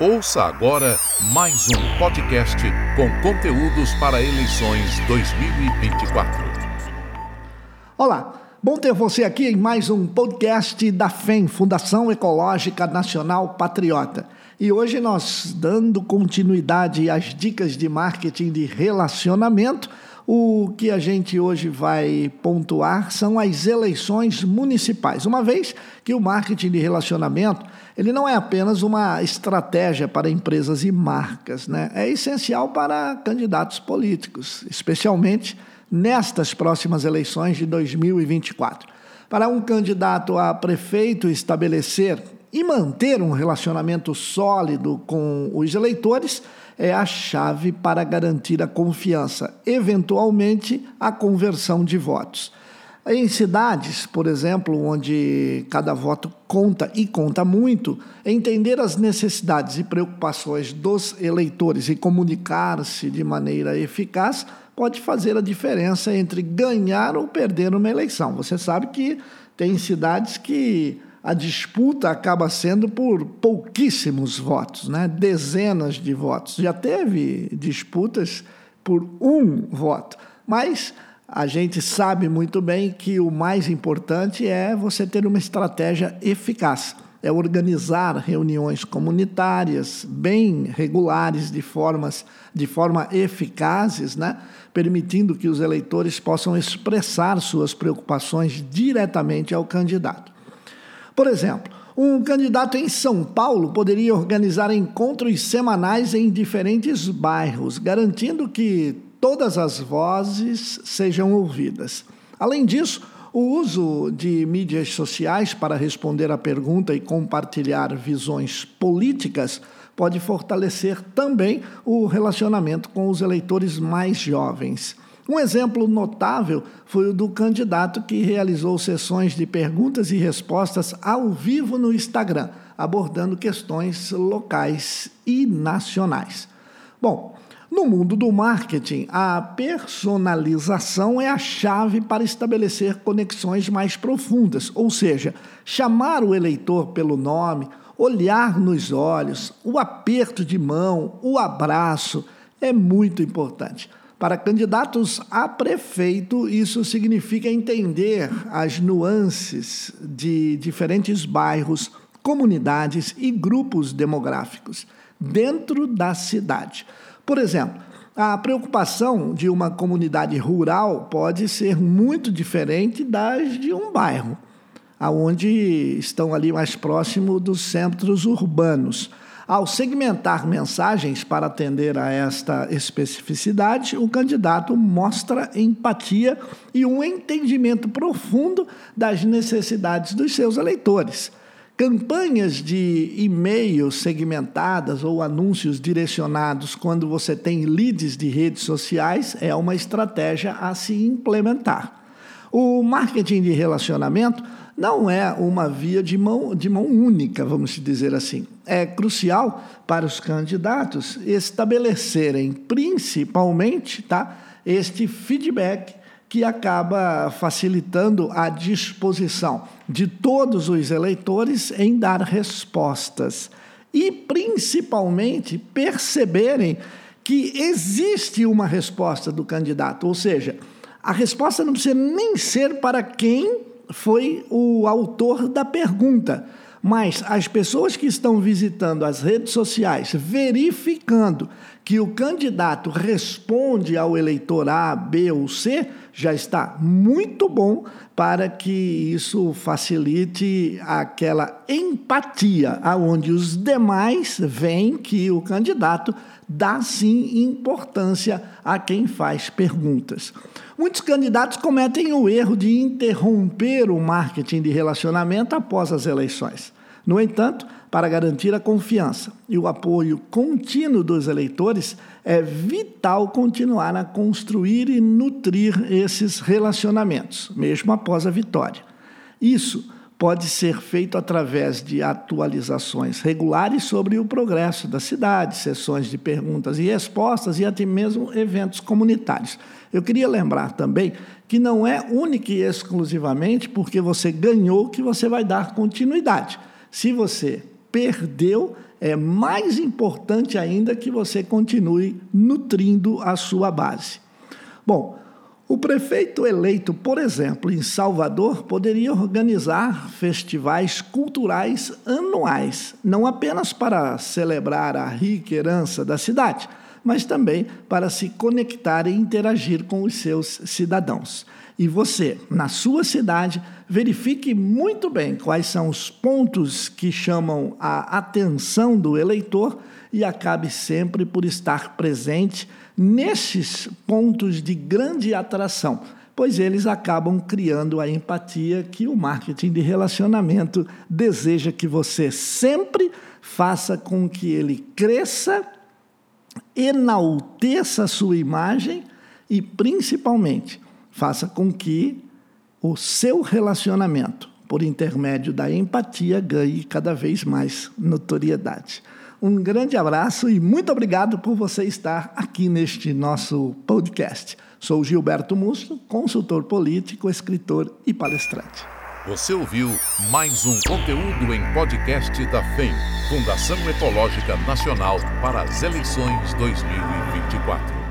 Ouça agora mais um podcast com conteúdos para eleições 2024. Olá, bom ter você aqui em mais um podcast da FEM, Fundação Ecológica Nacional Patriota. E hoje nós, dando continuidade às dicas de marketing de relacionamento, o que a gente hoje vai pontuar são as eleições municipais. Uma vez que o marketing de relacionamento ele não é apenas uma estratégia para empresas e marcas, né? é essencial para candidatos políticos, especialmente nestas próximas eleições de 2024. Para um candidato a prefeito estabelecer e manter um relacionamento sólido com os eleitores, é a chave para garantir a confiança, eventualmente a conversão de votos. Em cidades, por exemplo, onde cada voto conta e conta muito, entender as necessidades e preocupações dos eleitores e comunicar-se de maneira eficaz pode fazer a diferença entre ganhar ou perder uma eleição. Você sabe que tem cidades que a disputa acaba sendo por pouquíssimos votos, né? dezenas de votos. Já teve disputas por um voto, mas a gente sabe muito bem que o mais importante é você ter uma estratégia eficaz. É organizar reuniões comunitárias bem regulares, de, formas, de forma eficazes, né? permitindo que os eleitores possam expressar suas preocupações diretamente ao candidato. Por exemplo, um candidato em São Paulo poderia organizar encontros semanais em diferentes bairros, garantindo que todas as vozes sejam ouvidas. Além disso, o uso de mídias sociais para responder à pergunta e compartilhar visões políticas pode fortalecer também o relacionamento com os eleitores mais jovens. Um exemplo notável foi o do candidato que realizou sessões de perguntas e respostas ao vivo no Instagram, abordando questões locais e nacionais. Bom, no mundo do marketing, a personalização é a chave para estabelecer conexões mais profundas, ou seja, chamar o eleitor pelo nome, olhar nos olhos, o aperto de mão, o abraço é muito importante. Para candidatos a prefeito, isso significa entender as nuances de diferentes bairros, comunidades e grupos demográficos dentro da cidade. Por exemplo, a preocupação de uma comunidade rural pode ser muito diferente das de um bairro, aonde estão ali mais próximo dos centros urbanos. Ao segmentar mensagens para atender a esta especificidade, o candidato mostra empatia e um entendimento profundo das necessidades dos seus eleitores. Campanhas de e-mail segmentadas ou anúncios direcionados quando você tem leads de redes sociais é uma estratégia a se implementar. O marketing de relacionamento não é uma via de mão, de mão única, vamos dizer assim. É crucial para os candidatos estabelecerem, principalmente, tá, este feedback que acaba facilitando a disposição de todos os eleitores em dar respostas e, principalmente, perceberem que existe uma resposta do candidato, ou seja, a resposta não precisa nem ser para quem foi o autor da pergunta, mas as pessoas que estão visitando as redes sociais, verificando que o candidato responde ao eleitor A, B ou C, já está muito bom para que isso facilite aquela empatia, aonde os demais veem que o candidato dá sim importância a quem faz perguntas. Muitos candidatos cometem o erro de interromper o marketing de relacionamento após as eleições. No entanto, para garantir a confiança e o apoio contínuo dos eleitores, é vital continuar a construir e nutrir esses relacionamentos, mesmo após a vitória. Isso pode ser feito através de atualizações regulares sobre o progresso da cidade, sessões de perguntas e respostas e até mesmo eventos comunitários. Eu queria lembrar também que não é única e exclusivamente porque você ganhou que você vai dar continuidade. Se você perdeu, é mais importante ainda que você continue nutrindo a sua base. Bom, o prefeito eleito, por exemplo, em Salvador, poderia organizar festivais culturais anuais, não apenas para celebrar a rica herança da cidade, mas também para se conectar e interagir com os seus cidadãos. E você, na sua cidade, verifique muito bem quais são os pontos que chamam a atenção do eleitor e acabe sempre por estar presente nesses pontos de grande atração, pois eles acabam criando a empatia que o marketing de relacionamento deseja que você sempre faça com que ele cresça, enalteça a sua imagem e, principalmente, faça com que o seu relacionamento, por intermédio da empatia, ganhe cada vez mais notoriedade. Um grande abraço e muito obrigado por você estar aqui neste nosso podcast. Sou Gilberto Musso, consultor político, escritor e palestrante. Você ouviu mais um conteúdo em podcast da FEM, Fundação Ecológica Nacional para as Eleições 2024.